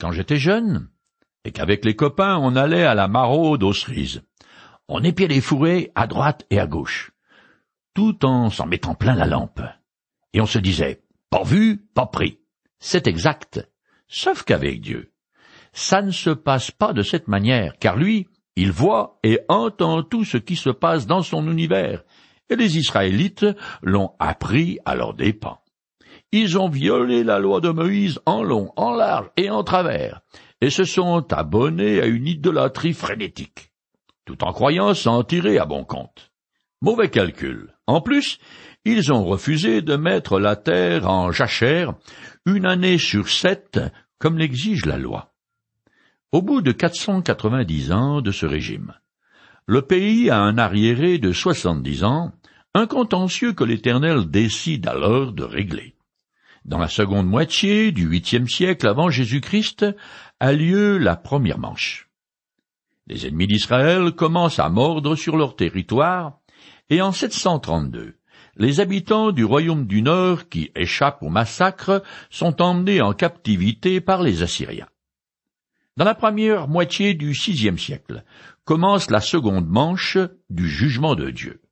quand j'étais jeune, et qu'avec les copains on allait à la maraude aux cerises. On épiait les fourrés à droite et à gauche, tout en s'en mettant plein la lampe. Et on se disait, pas vu, pas pris. C'est exact. Sauf qu'avec Dieu, ça ne se passe pas de cette manière, car lui, il voit et entend tout ce qui se passe dans son univers, et les Israélites l'ont appris à leurs dépens. Ils ont violé la loi de Moïse en long, en large et en travers, et se sont abonnés à une idolâtrie frénétique, tout en croyant s'en tirer à bon compte. Mauvais calcul. En plus, ils ont refusé de mettre la terre en jachère une année sur sept, comme l'exige la loi. Au bout de quatre cent quatre-vingt-dix ans de ce régime, le pays a un arriéré de soixante-dix ans, un contentieux que l'Éternel décide alors de régler. Dans la seconde moitié du huitième siècle avant Jésus-Christ a lieu la première manche. Les ennemis d'Israël commencent à mordre sur leur territoire, et en 732, les habitants du royaume du Nord qui échappent au massacre sont emmenés en captivité par les Assyriens. Dans la première moitié du sixième siècle commence la seconde manche du jugement de Dieu.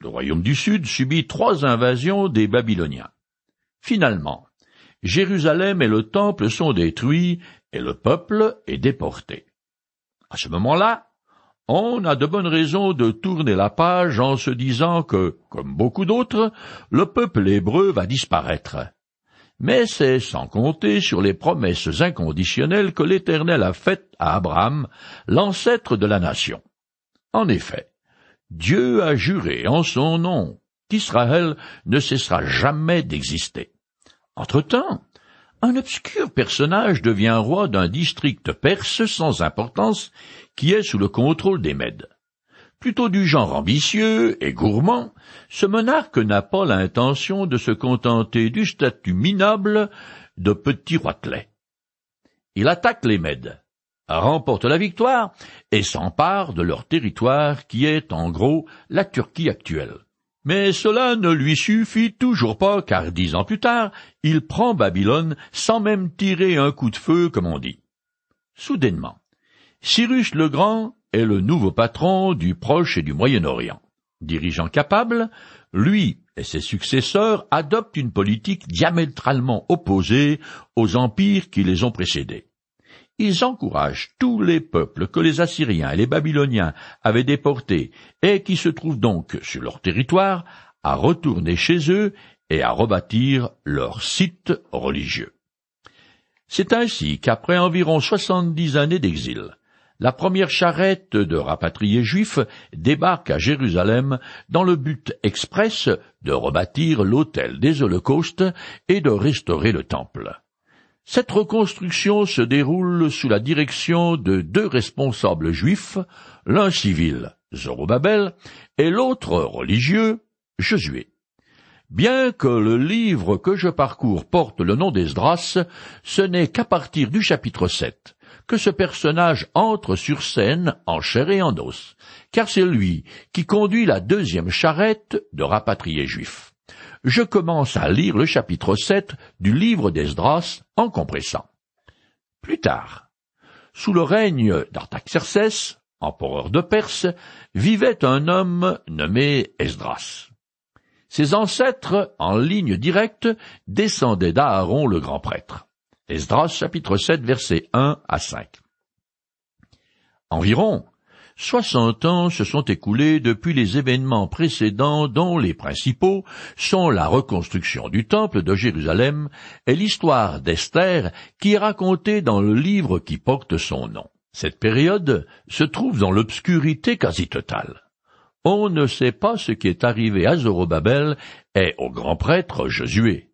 Le royaume du Sud subit trois invasions des Babyloniens. Finalement, Jérusalem et le temple sont détruits et le peuple est déporté. À ce moment-là, on a de bonnes raisons de tourner la page en se disant que, comme beaucoup d'autres, le peuple hébreu va disparaître. Mais c'est sans compter sur les promesses inconditionnelles que l'Éternel a faites à Abraham, l'ancêtre de la nation. En effet, Dieu a juré en son nom qu'Israël ne cessera jamais d'exister. Entre-temps, un obscur personnage devient roi d'un district perse sans importance qui est sous le contrôle des Mèdes. Plutôt du genre ambitieux et gourmand, ce monarque n'a pas l'intention de se contenter du statut minable de petit roitelet. Il attaque les Mèdes, remporte la victoire et s'empare de leur territoire qui est en gros la Turquie actuelle. Mais cela ne lui suffit toujours pas, car dix ans plus tard, il prend Babylone sans même tirer un coup de feu, comme on dit. Soudainement, Cyrus le Grand est le nouveau patron du Proche et du Moyen-Orient. Dirigeant capable, lui et ses successeurs adoptent une politique diamétralement opposée aux empires qui les ont précédés. Ils encouragent tous les peuples que les Assyriens et les Babyloniens avaient déportés et qui se trouvent donc sur leur territoire à retourner chez eux et à rebâtir leur site religieux. C'est ainsi qu'après environ soixante-dix années d'exil, la première charrette de rapatriés juifs débarque à Jérusalem dans le but express de rebâtir l'autel des holocaustes et de restaurer le temple. Cette reconstruction se déroule sous la direction de deux responsables juifs, l'un civil, Zorobabel, et l'autre religieux, Josué. Bien que le livre que je parcours porte le nom d'Esdras, ce n'est qu'à partir du chapitre 7 que ce personnage entre sur scène en chair et en os, car c'est lui qui conduit la deuxième charrette de rapatriés juifs je commence à lire le chapitre 7 du livre d'Esdras en compressant. Plus tard, sous le règne d'Artaxercès, empereur de Perse, vivait un homme nommé Esdras. Ses ancêtres, en ligne directe, descendaient d'Aaron le grand prêtre. Esdras chapitre 7 versets 1 à 5. Environ Soixante ans se sont écoulés depuis les événements précédents dont les principaux sont la reconstruction du temple de Jérusalem et l'histoire d'Esther qui est racontée dans le livre qui porte son nom. Cette période se trouve dans l'obscurité quasi totale. On ne sait pas ce qui est arrivé à Zorobabel et au grand prêtre Josué.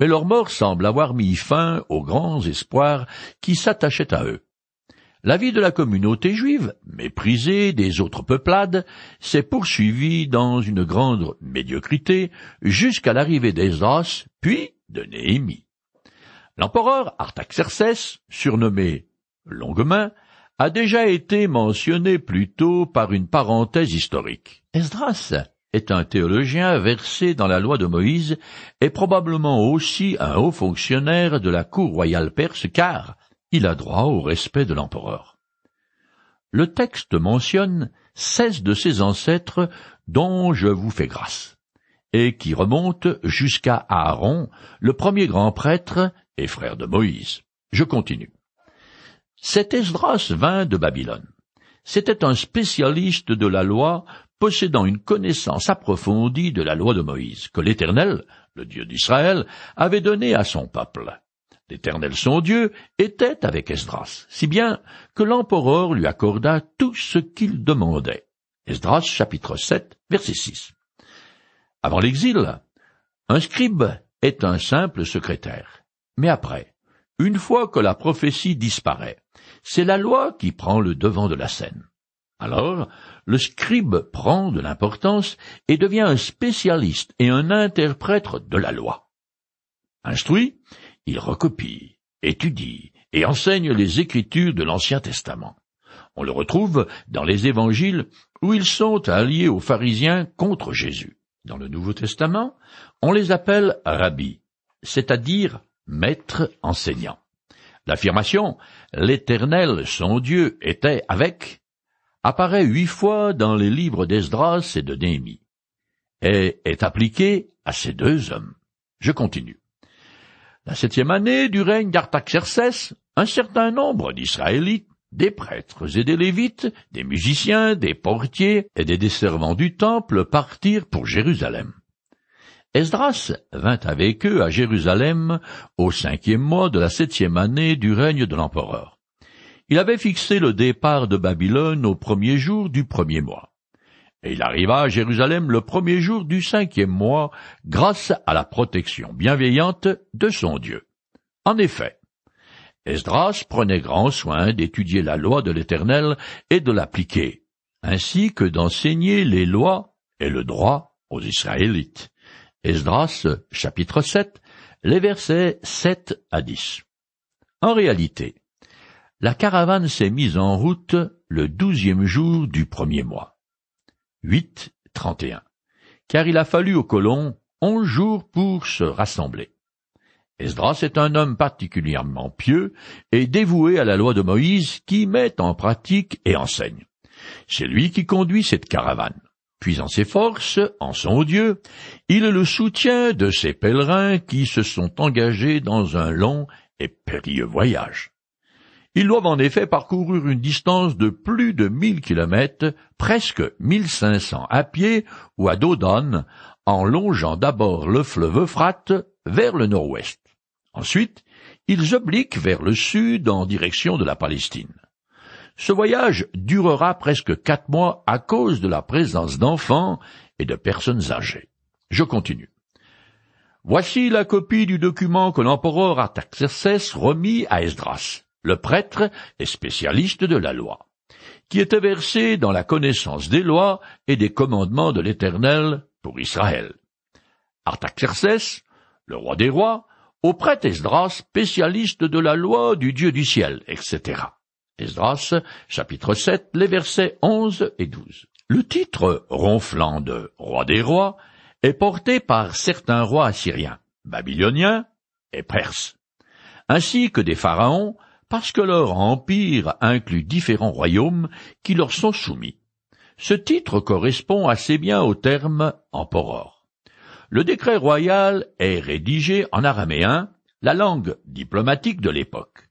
Mais leur mort semble avoir mis fin aux grands espoirs qui s'attachaient à eux. La vie de la communauté juive, méprisée des autres peuplades, s'est poursuivie dans une grande médiocrité jusqu'à l'arrivée d'Esdras, puis de Néhémie. L'empereur Artaxercès, surnommé Longue-Main, a déjà été mentionné plus tôt par une parenthèse historique. Esdras est un théologien versé dans la loi de Moïse et probablement aussi un haut fonctionnaire de la cour royale perse car il a droit au respect de l'empereur. Le texte mentionne seize de ses ancêtres dont je vous fais grâce, et qui remontent jusqu'à Aaron, le premier grand prêtre et frère de Moïse. Je continue. Cet Esdras vint de Babylone. C'était un spécialiste de la loi possédant une connaissance approfondie de la loi de Moïse, que l'Éternel, le Dieu d'Israël, avait donnée à son peuple. L'Éternel son Dieu était avec Esdras, si bien que l'empereur lui accorda tout ce qu'il demandait. Esdras chapitre 7 verset 6. Avant l'exil, un scribe est un simple secrétaire. Mais après, une fois que la prophétie disparaît, c'est la loi qui prend le devant de la scène. Alors, le scribe prend de l'importance et devient un spécialiste et un interprète de la loi. Instruit, il recopie, étudie et enseigne les écritures de l'Ancien Testament. On le retrouve dans les évangiles où ils sont alliés aux pharisiens contre Jésus. Dans le Nouveau Testament, on les appelle rabbis, c'est-à-dire maîtres enseignants. L'affirmation L'Éternel, son Dieu, était avec apparaît huit fois dans les livres d'Esdras et de Néhémie, et est appliquée à ces deux hommes. Je continue. La septième année du règne d'Artaxercès, un certain nombre d'Israélites, des prêtres et des Lévites, des musiciens, des portiers et des desservants du temple partirent pour Jérusalem. Esdras vint avec eux à Jérusalem au cinquième mois de la septième année du règne de l'empereur. Il avait fixé le départ de Babylone au premier jour du premier mois. Et il arriva à Jérusalem le premier jour du cinquième mois grâce à la protection bienveillante de son Dieu. En effet, Esdras prenait grand soin d'étudier la loi de l'Éternel et de l'appliquer, ainsi que d'enseigner les lois et le droit aux Israélites. Esdras, chapitre 7, les versets 7 à 10. En réalité, la caravane s'est mise en route le douzième jour du premier mois. 8, 31. Car il a fallu aux colons onze jours pour se rassembler. Esdras est un homme particulièrement pieux et dévoué à la loi de Moïse qui met en pratique et enseigne. C'est lui qui conduit cette caravane puisant ses forces en son Dieu, il le soutient de ces pèlerins qui se sont engagés dans un long et périlleux voyage. Ils doivent en effet parcourir une distance de plus de mille kilomètres, presque mille cinq cents à pied ou à dos d'âne, en longeant d'abord le fleuve Euphrate vers le nord-ouest. Ensuite, ils obliquent vers le sud en direction de la Palestine. Ce voyage durera presque quatre mois à cause de la présence d'enfants et de personnes âgées. Je continue. Voici la copie du document que l'empereur Artaxerxès remit à Esdras, le prêtre et spécialiste de la loi, qui était versé dans la connaissance des lois et des commandements de l'Éternel pour Israël. Artaxerxès, le roi des rois, au prêtre Esdras, spécialiste de la loi du Dieu du ciel, etc. Esdras, chapitre 7, les versets 11 et 12. Le titre ronflant de roi des rois est porté par certains rois assyriens, babyloniens et perses, ainsi que des pharaons, parce que leur empire inclut différents royaumes qui leur sont soumis. Ce titre correspond assez bien au terme empereur. Le décret royal est rédigé en araméen, la langue diplomatique de l'époque.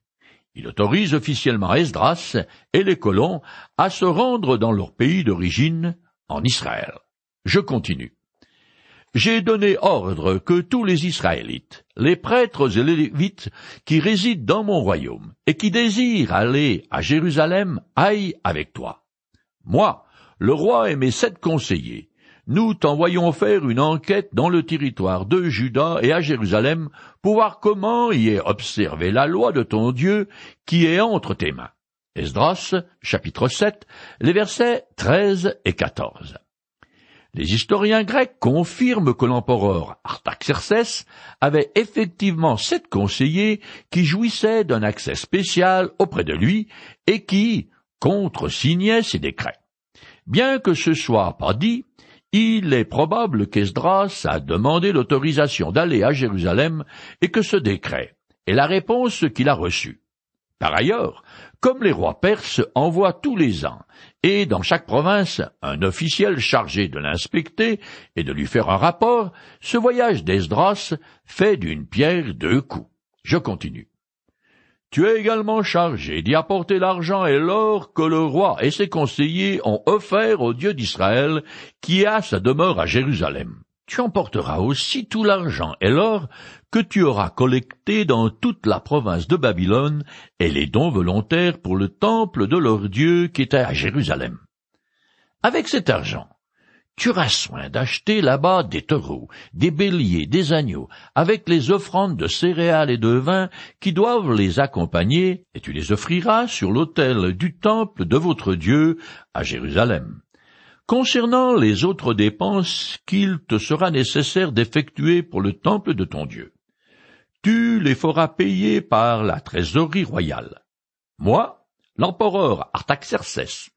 Il autorise officiellement Esdras et les colons à se rendre dans leur pays d'origine, en Israël. Je continue. J'ai donné ordre que tous les Israélites, les prêtres et les Lévites qui résident dans mon royaume et qui désirent aller à Jérusalem aillent avec toi. Moi, le roi et mes sept conseillers, nous t'envoyons faire une enquête dans le territoire de Juda et à Jérusalem pour voir comment y est observée la loi de ton Dieu qui est entre tes mains. Esdras, chapitre 7, les versets 13 et 14. Les historiens grecs confirment que l'empereur Artaxerxès avait effectivement sept conseillers qui jouissaient d'un accès spécial auprès de lui et qui contre-signaient ses décrets. Bien que ce soit pas dit, il est probable qu'Esdras a demandé l'autorisation d'aller à Jérusalem et que ce décret est la réponse qu'il a reçue. Par ailleurs, comme les rois perses envoient tous les ans, et dans chaque province, un officiel chargé de l'inspecter et de lui faire un rapport, ce voyage d'Esdras fait d'une pierre deux coups. Je continue. Tu es également chargé d'y apporter l'argent et l'or que le roi et ses conseillers ont offert au Dieu d'Israël, qui a sa demeure à Jérusalem. Tu emporteras aussi tout l'argent et l'or que tu auras collecté dans toute la province de Babylone et les dons volontaires pour le temple de leur Dieu qui était à Jérusalem. Avec cet argent, tu auras soin d'acheter là-bas des taureaux, des béliers, des agneaux, avec les offrandes de céréales et de vin qui doivent les accompagner, et tu les offriras sur l'autel du temple de votre Dieu à Jérusalem. Concernant les autres dépenses qu'il te sera nécessaire d'effectuer pour le temple de ton Dieu, tu les feras payer par la trésorerie royale. Moi, l'empereur Artaxercès,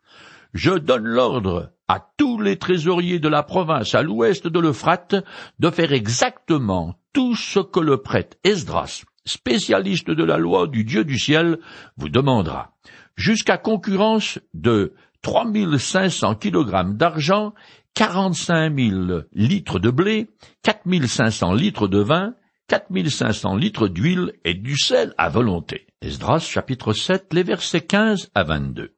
je donne l'ordre à tous les trésoriers de la province à l'ouest de l'Euphrate de faire exactement tout ce que le prêtre Esdras, spécialiste de la loi du Dieu du ciel, vous demandera, jusqu'à concurrence de trois mille cinq cents kilogrammes d'argent, quarante-cinq mille litres de blé, quatre mille cinq cents litres de vin, quatre mille cinq cents litres d'huile et du sel à volonté. Esdras chapitre 7, les versets 15 à 22.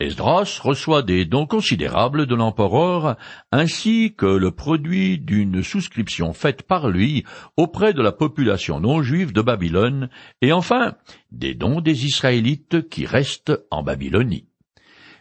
Esdras reçoit des dons considérables de l'empereur, ainsi que le produit d'une souscription faite par lui auprès de la population non juive de Babylone, et enfin des dons des Israélites qui restent en Babylonie.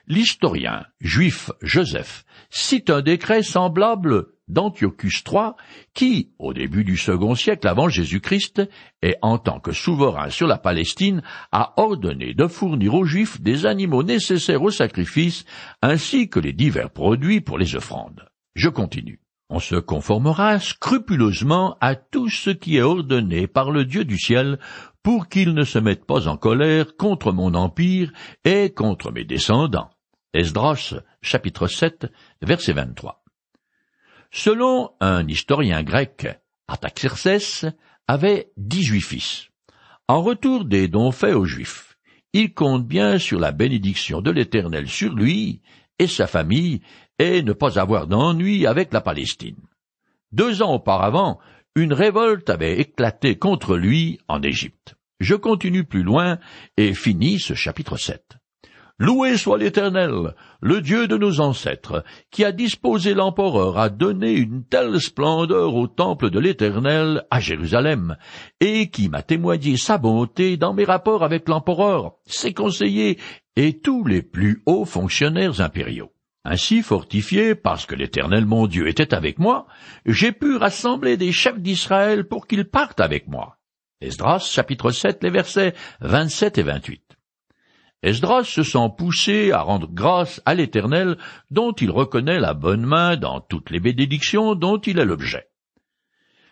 L'historien juif Joseph cite un décret semblable d'Antiochus III, qui, au début du second siècle avant Jésus-Christ, et en tant que souverain sur la Palestine, a ordonné de fournir aux Juifs des animaux nécessaires au sacrifice, ainsi que les divers produits pour les offrandes. Je continue. On se conformera scrupuleusement à tout ce qui est ordonné par le Dieu du ciel pour qu'il ne se mette pas en colère contre mon empire et contre mes descendants. Esdras, chapitre 7, verset 23. Selon un historien grec, Artaxerxès avait dix-huit fils. En retour des dons faits aux Juifs, il compte bien sur la bénédiction de l'Éternel sur lui et sa famille, et ne pas avoir d'ennui avec la Palestine. Deux ans auparavant, une révolte avait éclaté contre lui en Égypte. Je continue plus loin et finis ce chapitre 7. Loué soit l'Éternel, le Dieu de nos ancêtres, qui a disposé l'empereur à donner une telle splendeur au temple de l'Éternel à Jérusalem, et qui m'a témoigné sa bonté dans mes rapports avec l'empereur, ses conseillers et tous les plus hauts fonctionnaires impériaux. Ainsi fortifié, parce que l'Éternel mon Dieu était avec moi, j'ai pu rassembler des chefs d'Israël pour qu'ils partent avec moi. Esdras, chapitre 7, les versets 27 et 28. Esdras se sent poussé à rendre grâce à l'Éternel dont il reconnaît la bonne main dans toutes les bénédictions dont il est l'objet.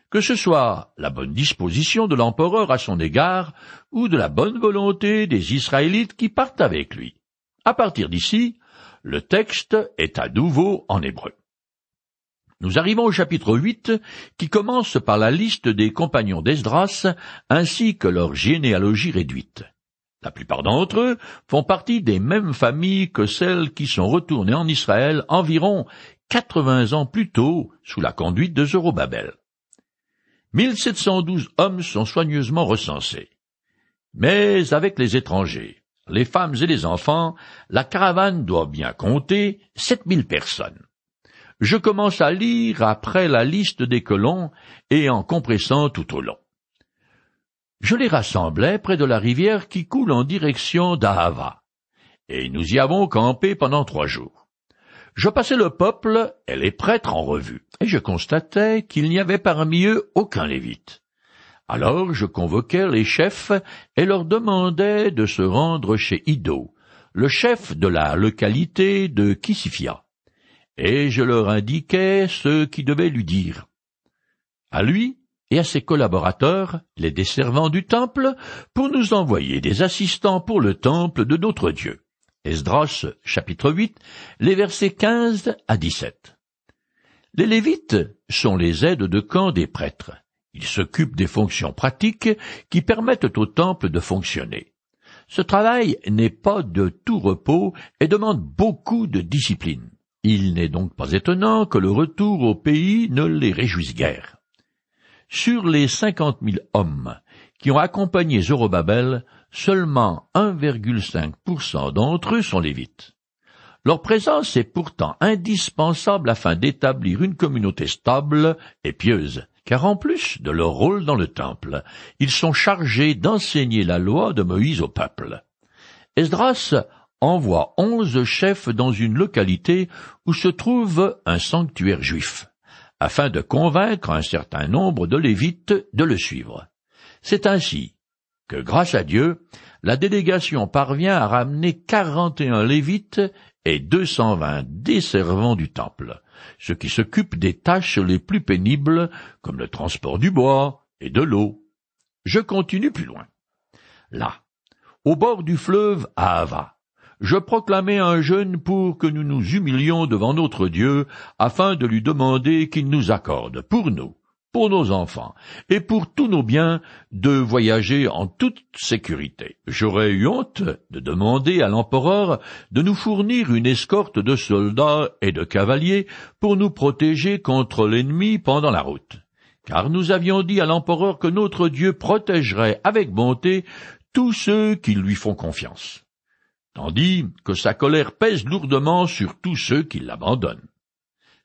Que ce soit la bonne disposition de l'empereur à son égard ou de la bonne volonté des Israélites qui partent avec lui. À partir d'ici, le texte est à nouveau en hébreu. Nous arrivons au chapitre 8 qui commence par la liste des compagnons d'Esdras ainsi que leur généalogie réduite. La plupart d'entre eux font partie des mêmes familles que celles qui sont retournées en Israël environ quatre-vingts ans plus tôt sous la conduite de Zorobabel. 1712 hommes sont soigneusement recensés. Mais avec les étrangers, les femmes et les enfants, la caravane doit bien compter sept mille personnes. Je commence à lire après la liste des colons et en compressant tout au long je les rassemblai près de la rivière qui coule en direction d'Ahava, et nous y avons campé pendant trois jours. Je passai le peuple et les prêtres en revue, et je constatai qu'il n'y avait parmi eux aucun lévite. Alors je convoquai les chefs et leur demandai de se rendre chez Ido, le chef de la localité de Kisifia, et je leur indiquai ce qui devait lui dire. À lui, et à ses collaborateurs, les desservants du temple, pour nous envoyer des assistants pour le temple de notre Dieu. Esdras, chapitre 8, les versets 15 à 17. Les Lévites sont les aides de camp des prêtres. Ils s'occupent des fonctions pratiques qui permettent au temple de fonctionner. Ce travail n'est pas de tout repos et demande beaucoup de discipline. Il n'est donc pas étonnant que le retour au pays ne les réjouisse guère. Sur les cinquante mille hommes qui ont accompagné Zorobabel, seulement 1,5% d'entre eux sont lévites. Leur présence est pourtant indispensable afin d'établir une communauté stable et pieuse, car en plus de leur rôle dans le temple, ils sont chargés d'enseigner la loi de Moïse au peuple. Esdras envoie onze chefs dans une localité où se trouve un sanctuaire juif, afin de convaincre un certain nombre de Lévites de le suivre. C'est ainsi que, grâce à Dieu, la délégation parvient à ramener quarante et un Lévites et deux cent vingt des servants du temple, ceux qui s'occupent des tâches les plus pénibles, comme le transport du bois et de l'eau. Je continue plus loin. Là, au bord du fleuve Ahava, je proclamai un jeûne pour que nous nous humilions devant notre Dieu, afin de lui demander qu'il nous accorde, pour nous, pour nos enfants et pour tous nos biens de voyager en toute sécurité. J'aurais eu honte de demander à l'empereur de nous fournir une escorte de soldats et de cavaliers pour nous protéger contre l'ennemi pendant la route. Car nous avions dit à l'empereur que notre Dieu protégerait avec bonté tous ceux qui lui font confiance, tandis que sa colère pèse lourdement sur tous ceux qui l'abandonnent.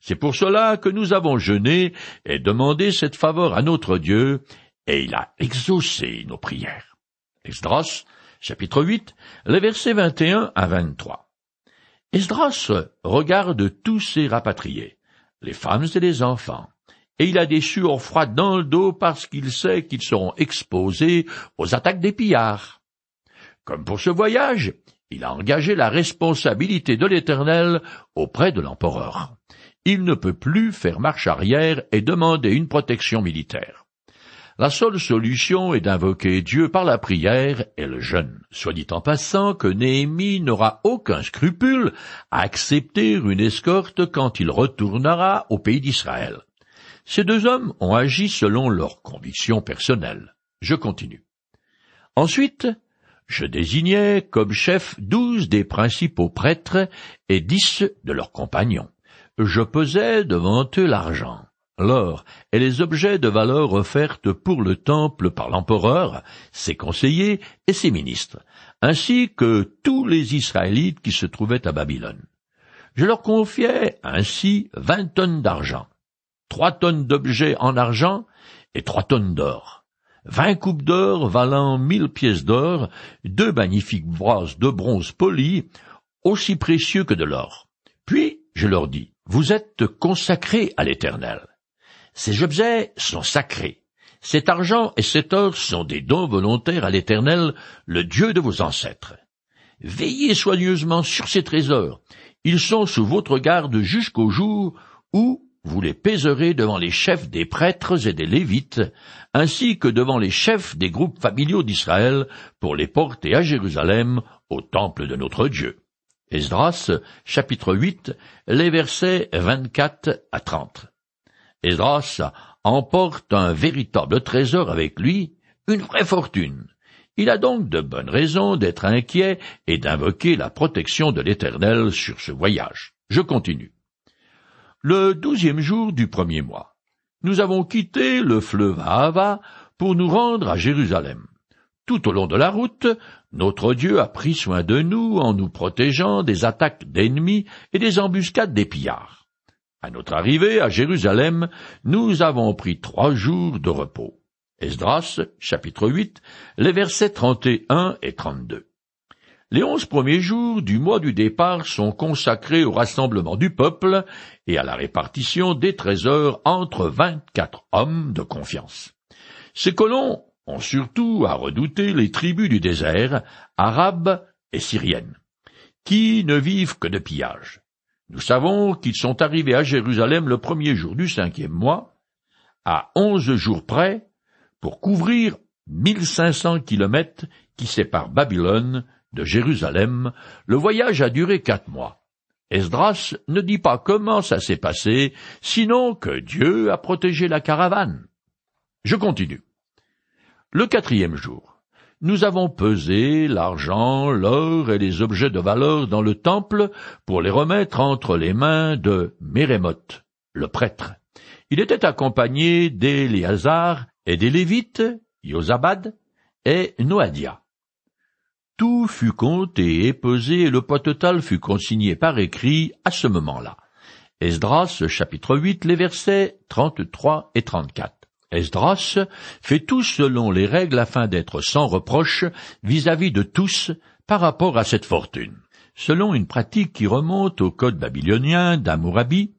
C'est pour cela que nous avons jeûné et demandé cette faveur à notre Dieu, et il a exaucé nos prières. Esdras, chapitre 8, les versets 21 à 23. Esdras regarde tous ces rapatriés, les femmes et les enfants, et il a des sueurs froides dans le dos parce qu'il sait qu'ils seront exposés aux attaques des pillards. Comme pour ce voyage, il a engagé la responsabilité de l'Éternel auprès de l'empereur il ne peut plus faire marche arrière et demander une protection militaire. La seule solution est d'invoquer Dieu par la prière et le jeûne. Soit dit en passant que Néhémie n'aura aucun scrupule à accepter une escorte quand il retournera au pays d'Israël. Ces deux hommes ont agi selon leurs convictions personnelles. Je continue. Ensuite, je désignai comme chef douze des principaux prêtres et dix de leurs compagnons je pesais devant eux l'argent, l'or et les objets de valeur offertes pour le temple par l'empereur, ses conseillers et ses ministres, ainsi que tous les Israélites qui se trouvaient à Babylone. Je leur confiais ainsi vingt tonnes d'argent, trois tonnes d'objets en argent et trois tonnes d'or, vingt coupes d'or valant mille pièces d'or, deux magnifiques vases de bronze poli, aussi précieux que de l'or. Puis je leur dis, vous êtes consacrés à l'Éternel. Ces objets sont sacrés. Cet argent et cet or sont des dons volontaires à l'Éternel, le Dieu de vos ancêtres. Veillez soigneusement sur ces trésors. Ils sont sous votre garde jusqu'au jour où vous les pèserez devant les chefs des prêtres et des lévites, ainsi que devant les chefs des groupes familiaux d'Israël, pour les porter à Jérusalem, au temple de notre Dieu. Esdras, chapitre 8, les versets 24 à 30. Esdras emporte un véritable trésor avec lui, une vraie fortune. Il a donc de bonnes raisons d'être inquiet et d'invoquer la protection de l'Éternel sur ce voyage. Je continue. Le douzième jour du premier mois, nous avons quitté le fleuve Ahava pour nous rendre à Jérusalem. Tout au long de la route, notre Dieu a pris soin de nous en nous protégeant des attaques d'ennemis et des embuscades des pillards. À notre arrivée à Jérusalem, nous avons pris trois jours de repos. Esdras, chapitre 8, les versets 31 et 32. Les onze premiers jours du mois du départ sont consacrés au rassemblement du peuple et à la répartition des trésors entre vingt-quatre hommes de confiance. Ces colons ont surtout à redouter les tribus du désert, arabes et syriennes, qui ne vivent que de pillage. Nous savons qu'ils sont arrivés à Jérusalem le premier jour du cinquième mois, à onze jours près, pour couvrir mille cinq cents kilomètres qui séparent Babylone de Jérusalem. Le voyage a duré quatre mois. Esdras ne dit pas comment ça s'est passé, sinon que Dieu a protégé la caravane. Je continue. Le quatrième jour, nous avons pesé l'argent, l'or et les objets de valeur dans le temple pour les remettre entre les mains de Mérémoth, le prêtre. Il était accompagné d'Éléazar et des Lévites, Yosabad et Noadia. Tout fut compté et pesé et le poids total fut consigné par écrit à ce moment-là. Esdras, chapitre 8, les versets 33 et 34. Esdras fait tout selon les règles afin d'être sans reproche vis-à-vis de tous par rapport à cette fortune. Selon une pratique qui remonte au code babylonien d'Amourabi,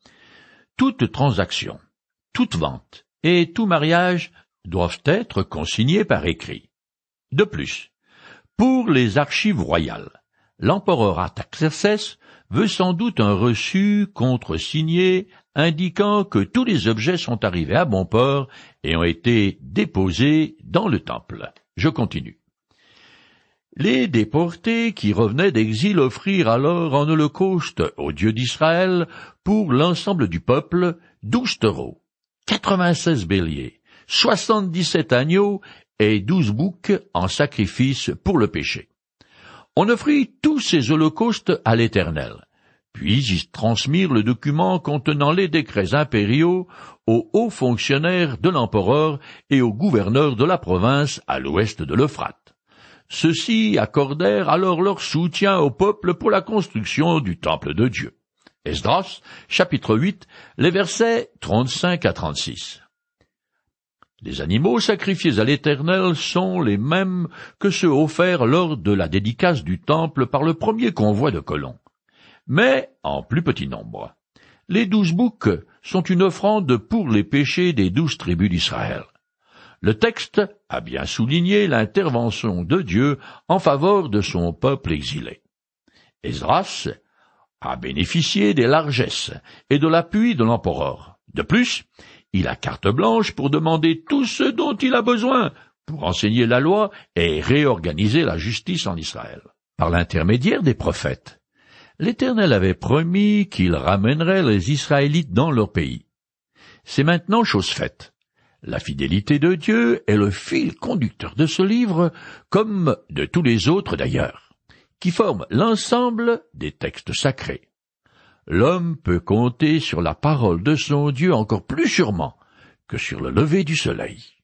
toute transaction, toute vente et tout mariage doivent être consignés par écrit. De plus, pour les archives royales, l'empereur Artaxerxès veut sans doute un reçu contre-signé indiquant que tous les objets sont arrivés à bon port et ont été déposés dans le temple. Je continue. Les déportés qui revenaient d'exil offrirent alors en holocauste au Dieu d'Israël pour l'ensemble du peuple douze taureaux, quatre-vingt-seize béliers, soixante-dix-sept agneaux et douze boucs en sacrifice pour le péché. On offrit tous ces holocaustes à l'Éternel. Puis ils transmirent le document contenant les décrets impériaux aux hauts fonctionnaires de l'empereur et aux gouverneurs de la province à l'ouest de l'Euphrate. Ceux-ci accordèrent alors leur soutien au peuple pour la construction du temple de Dieu. Esdras, chapitre 8, les versets 35 à 36. Les animaux sacrifiés à l'Éternel sont les mêmes que ceux offerts lors de la dédicace du temple par le premier convoi de colons, mais en plus petit nombre. Les douze boucs sont une offrande pour les péchés des douze tribus d'Israël. Le texte a bien souligné l'intervention de Dieu en faveur de son peuple exilé. Esdras a bénéficié des largesses et de l'appui de l'empereur. De plus, il a carte blanche pour demander tout ce dont il a besoin pour enseigner la loi et réorganiser la justice en Israël. Par l'intermédiaire des prophètes, l'Éternel avait promis qu'il ramènerait les Israélites dans leur pays. C'est maintenant chose faite. La fidélité de Dieu est le fil conducteur de ce livre, comme de tous les autres d'ailleurs, qui forment l'ensemble des textes sacrés l'homme peut compter sur la parole de son Dieu encore plus sûrement que sur le lever du soleil.